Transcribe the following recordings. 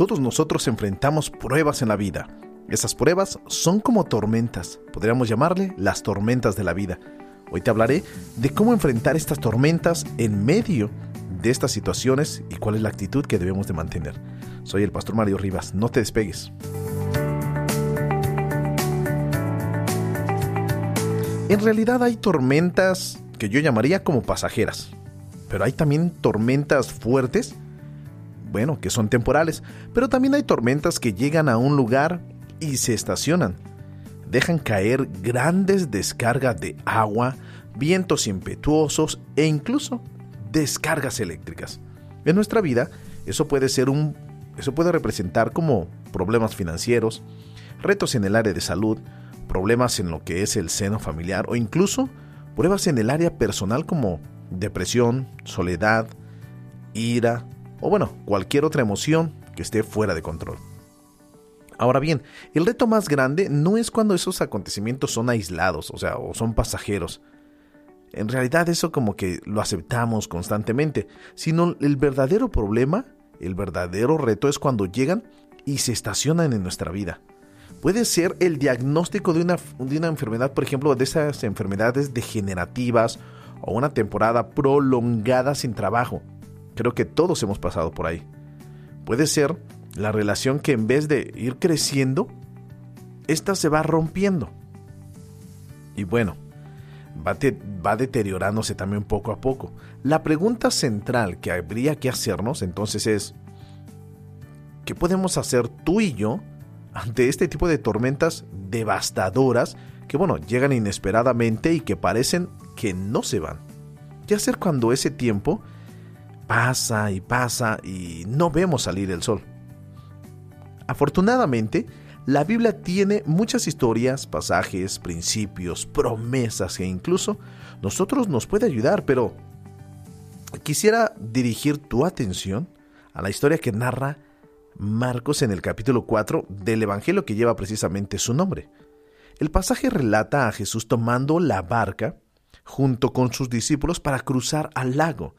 Todos nosotros enfrentamos pruebas en la vida. Esas pruebas son como tormentas, podríamos llamarle las tormentas de la vida. Hoy te hablaré de cómo enfrentar estas tormentas en medio de estas situaciones y cuál es la actitud que debemos de mantener. Soy el pastor Mario Rivas, no te despegues. En realidad hay tormentas que yo llamaría como pasajeras, pero hay también tormentas fuertes, bueno, que son temporales, pero también hay tormentas que llegan a un lugar y se estacionan. Dejan caer grandes descargas de agua, vientos impetuosos e incluso descargas eléctricas. En nuestra vida, eso puede ser un eso puede representar como problemas financieros, retos en el área de salud, problemas en lo que es el seno familiar o incluso pruebas en el área personal como depresión, soledad, ira o bueno, cualquier otra emoción que esté fuera de control. Ahora bien, el reto más grande no es cuando esos acontecimientos son aislados, o sea, o son pasajeros. En realidad eso como que lo aceptamos constantemente, sino el verdadero problema, el verdadero reto es cuando llegan y se estacionan en nuestra vida. Puede ser el diagnóstico de una, de una enfermedad, por ejemplo, de esas enfermedades degenerativas o una temporada prolongada sin trabajo. Creo que todos hemos pasado por ahí. Puede ser la relación que en vez de ir creciendo, esta se va rompiendo. Y bueno, va, va deteriorándose también poco a poco. La pregunta central que habría que hacernos entonces es, ¿qué podemos hacer tú y yo ante este tipo de tormentas devastadoras que, bueno, llegan inesperadamente y que parecen que no se van? ¿Qué hacer cuando ese tiempo pasa y pasa y no vemos salir el sol? Afortunadamente, la Biblia tiene muchas historias, pasajes, principios, promesas que incluso nosotros nos puede ayudar, pero quisiera dirigir tu atención a la historia que narra Marcos en el capítulo 4 del Evangelio que lleva precisamente su nombre. El pasaje relata a Jesús tomando la barca junto con sus discípulos para cruzar al lago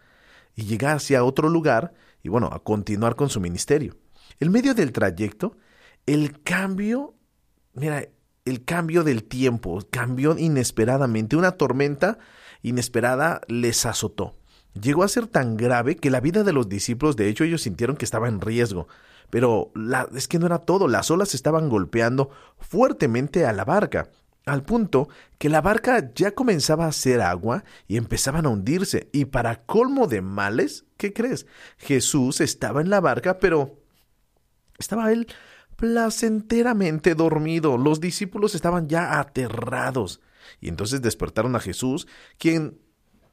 y llegar hacia otro lugar y bueno, a continuar con su ministerio. En medio del trayecto, el cambio, mira, el cambio del tiempo cambió inesperadamente. Una tormenta inesperada les azotó. Llegó a ser tan grave que la vida de los discípulos, de hecho, ellos sintieron que estaba en riesgo. Pero la, es que no era todo, las olas estaban golpeando fuertemente a la barca, al punto que la barca ya comenzaba a hacer agua y empezaban a hundirse. Y para colmo de males, ¿qué crees? Jesús estaba en la barca, pero estaba él placenteramente dormido. Los discípulos estaban ya aterrados. Y entonces despertaron a Jesús, quien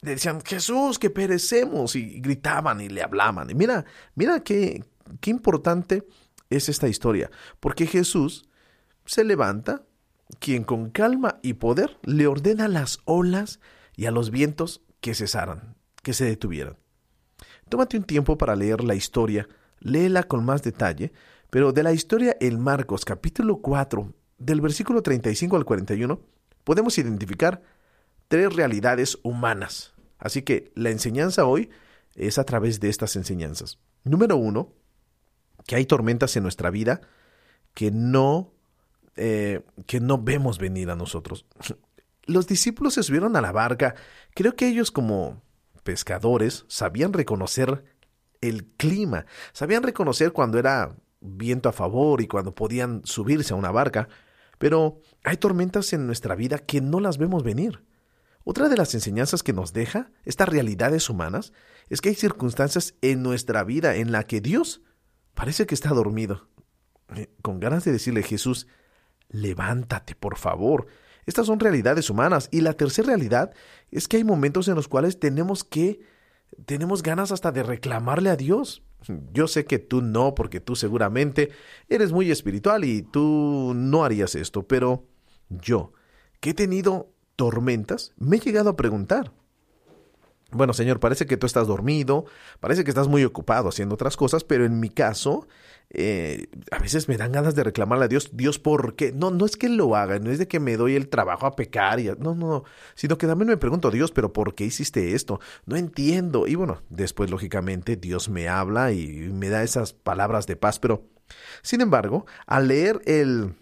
le decían, Jesús, que perecemos. Y gritaban y le hablaban. Y mira, mira qué, qué importante es esta historia. Porque Jesús se levanta, quien con calma y poder le ordena a las olas y a los vientos que cesaran, que se detuvieran. Tómate un tiempo para leer la historia, léela con más detalle, pero de la historia en Marcos capítulo 4, del versículo 35 al 41, podemos identificar tres realidades humanas. Así que la enseñanza hoy es a través de estas enseñanzas. Número uno, que hay tormentas en nuestra vida que no, eh, que no vemos venir a nosotros. Los discípulos se subieron a la barca. Creo que ellos como pescadores sabían reconocer el clima, sabían reconocer cuando era viento a favor y cuando podían subirse a una barca, pero hay tormentas en nuestra vida que no las vemos venir. Otra de las enseñanzas que nos deja estas realidades humanas es que hay circunstancias en nuestra vida en la que Dios parece que está dormido. Eh, con ganas de decirle Jesús, levántate, por favor. Estas son realidades humanas. Y la tercera realidad es que hay momentos en los cuales tenemos que, tenemos ganas hasta de reclamarle a Dios. Yo sé que tú no, porque tú seguramente eres muy espiritual y tú no harías esto, pero yo, que he tenido tormentas, me he llegado a preguntar, bueno, Señor, parece que tú estás dormido, parece que estás muy ocupado haciendo otras cosas, pero en mi caso, eh, a veces me dan ganas de reclamarle a Dios, Dios, ¿por qué? No, no es que lo haga, no es de que me doy el trabajo a pecar, y no, no, no, sino que también me pregunto, Dios, ¿pero por qué hiciste esto? No entiendo. Y bueno, después, lógicamente, Dios me habla y me da esas palabras de paz, pero Sin embargo, al leer el,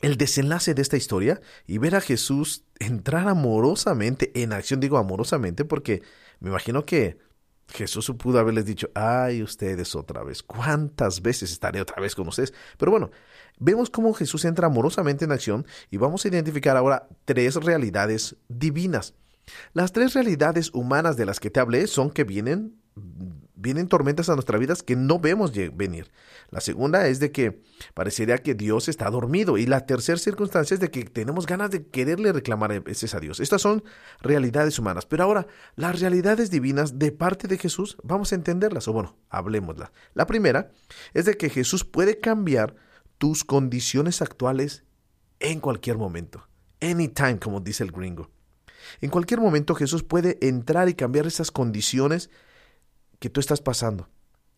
el desenlace de esta historia y ver a Jesús entrar amorosamente en acción, digo amorosamente porque me imagino que Jesús pudo haberles dicho, ay ustedes otra vez, ¿cuántas veces estaré otra vez con ustedes? Pero bueno, vemos cómo Jesús entra amorosamente en acción y vamos a identificar ahora tres realidades divinas. Las tres realidades humanas de las que te hablé son que vienen vienen tormentas a nuestras vidas que no vemos venir. La segunda es de que parecería que Dios está dormido. Y la tercera circunstancia es de que tenemos ganas de quererle reclamar veces a Dios. Estas son realidades humanas. Pero ahora, las realidades divinas de parte de Jesús, vamos a entenderlas. O bueno, hablemoslas. La primera es de que Jesús puede cambiar tus condiciones actuales en cualquier momento. Anytime, como dice el gringo. En cualquier momento Jesús puede entrar y cambiar esas condiciones que tú estás pasando.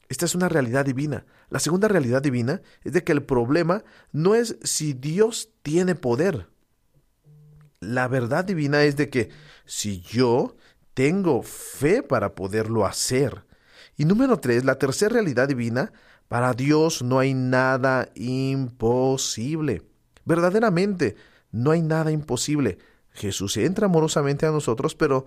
Esta es una realidad divina. La segunda realidad divina es de que el problema no es si Dios tiene poder. La verdad divina es de que si yo tengo fe para poderlo hacer. Y número tres, la tercera realidad divina, para Dios no hay nada imposible. Verdaderamente, no hay nada imposible. Jesús entra amorosamente a nosotros, pero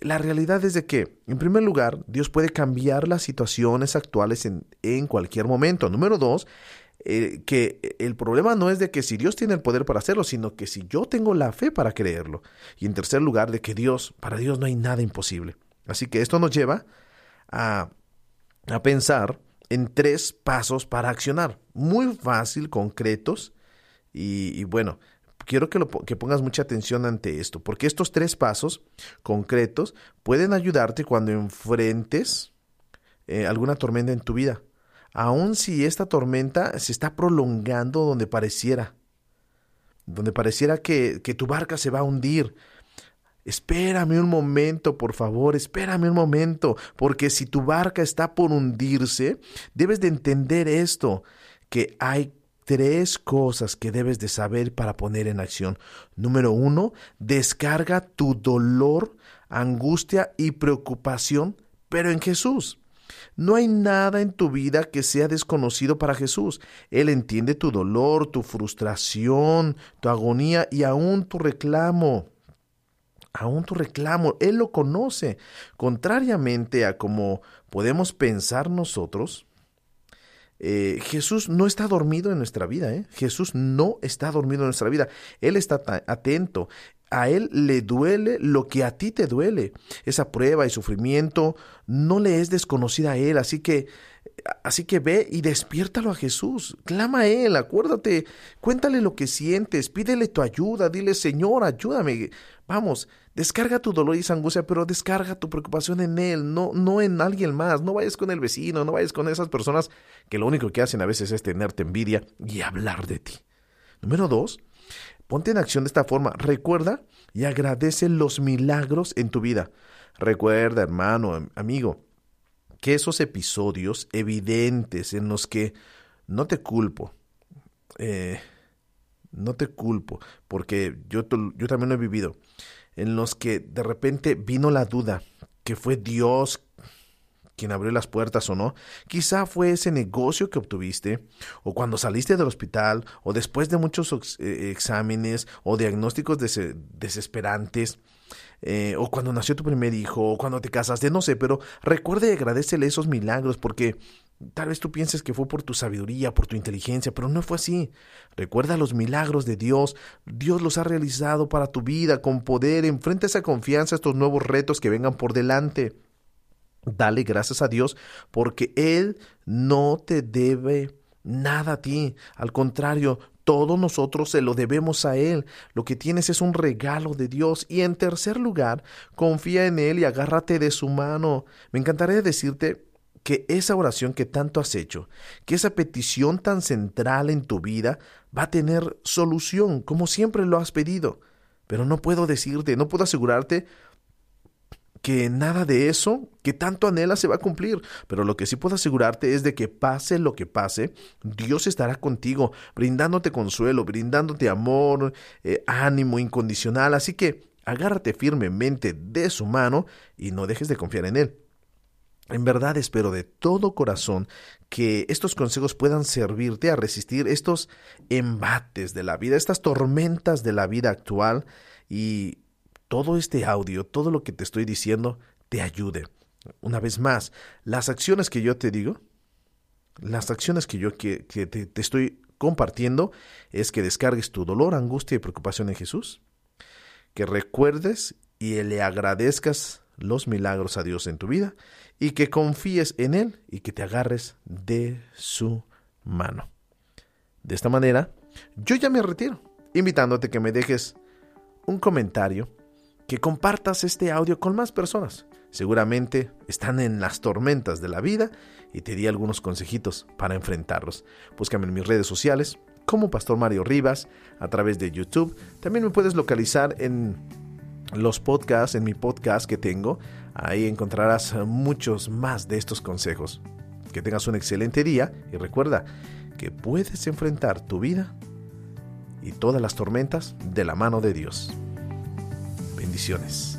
la realidad es de que, en primer lugar, Dios puede cambiar las situaciones actuales en, en cualquier momento. Número dos, eh, que el problema no es de que si Dios tiene el poder para hacerlo, sino que si yo tengo la fe para creerlo. Y en tercer lugar, de que Dios, para Dios no hay nada imposible. Así que esto nos lleva a, a pensar en tres pasos para accionar. Muy fácil, concretos. Y, y bueno, quiero que, pongas mucha atención ante esto, porque estos tres pasos concretos pueden ayudarte cuando enfrentes eh, alguna tormenta en tu vida, aun si esta tormenta se está prolongando donde pareciera, donde pareciera que, que tu barca se va a hundir. Espérame un momento, por favor, espérame un momento, porque si tu barca está por hundirse, debes de entender esto, que hay tres cosas que debes de saber para poner en acción. Número uno, descarga tu dolor, angustia y preocupación, pero en Jesús. No hay nada en tu vida que sea desconocido para Jesús. Él entiende tu dolor, tu frustración, tu agonía y aún tu reclamo. Aún tu reclamo. Él lo conoce. Contrariamente a como podemos pensar nosotros, eh, Jesús no está dormido en nuestra vida, ¿eh? Jesús no está dormido en nuestra vida. Él está atento. A Él le duele lo que a ti te duele. Esa prueba y sufrimiento no le es desconocida a Él. Así que, así que ve y despiértalo a Jesús. Clama a Él, acuérdate, cuéntale lo que sientes, pídele tu ayuda, dile, Señor, ayúdame. Vamos, Descarga tu dolor y esa angustia, pero descarga tu preocupación en Él, no, no en alguien más. No vayas con el vecino, no vayas con esas personas que lo único que hacen a veces es tenerte envidia y hablar de ti. Número dos, ponte en acción de esta forma. Recuerda y agradece los milagros en tu vida. Recuerda, hermano, amigo, que esos episodios evidentes en los que no te culpo, eh, no te culpo, porque yo, yo también lo he vivido en los que de repente vino la duda que fue Dios quien abrió las puertas o no. Quizá fue ese negocio que obtuviste, o cuando saliste del hospital, o después de muchos eh, exámenes o diagnósticos desesperantes, eh, o cuando nació tu primer hijo, o cuando te casaste, no sé, pero recuerde y agradecele esos milagros porque Tal vez tú pienses que fue por tu sabiduría, por tu inteligencia, pero no fue así. Recuerda los milagros de Dios. Dios los ha realizado para tu vida con poder. Enfrenta esa confianza a estos nuevos retos que vengan por delante. Dale gracias a Dios porque Él no te debe nada a ti. Al contrario, todo nosotros se lo debemos a Él. Lo que tienes es un regalo de Dios. Y en tercer lugar, confía en Él y agárrate de su mano. Me encantaría decirte que esa oración que tanto has hecho, que esa petición tan central en tu vida va a tener solución, como siempre lo has pedido. Pero no puedo decirte, no puedo asegurarte que nada de eso que tanto anhela se va a cumplir. Pero lo que sí puedo asegurarte es de que pase lo que pase, Dios estará contigo, brindándote consuelo, brindándote amor, eh, ánimo incondicional. Así que agárrate firmemente de su mano y no dejes de confiar en Él. En verdad espero de todo corazón que estos consejos puedan servirte a resistir estos embates de la vida, estas tormentas de la vida actual y todo este audio, todo lo que te estoy diciendo, te ayude. Una vez más, las acciones que yo te digo, las acciones que yo que, te, te estoy compartiendo es que descargues tu dolor, angustia y preocupación en Jesús, que recuerdes y le agradezcas los milagros a Dios en tu vida y que confíes en Él y que te agarres de su mano. De esta manera, yo ya me retiro, invitándote que me dejes un comentario, que compartas este audio con más personas. Seguramente están en las tormentas de la vida y te di algunos consejitos para enfrentarlos. Búscame en mis redes sociales como Pastor Mario Rivas a través de YouTube. También me puedes localizar en los podcasts, en mi podcast que tengo. Ahí encontrarás muchos más de estos consejos. Que tengas un excelente día y recuerda que puedes enfrentar tu vida y todas las tormentas de la mano de Dios. Bendiciones.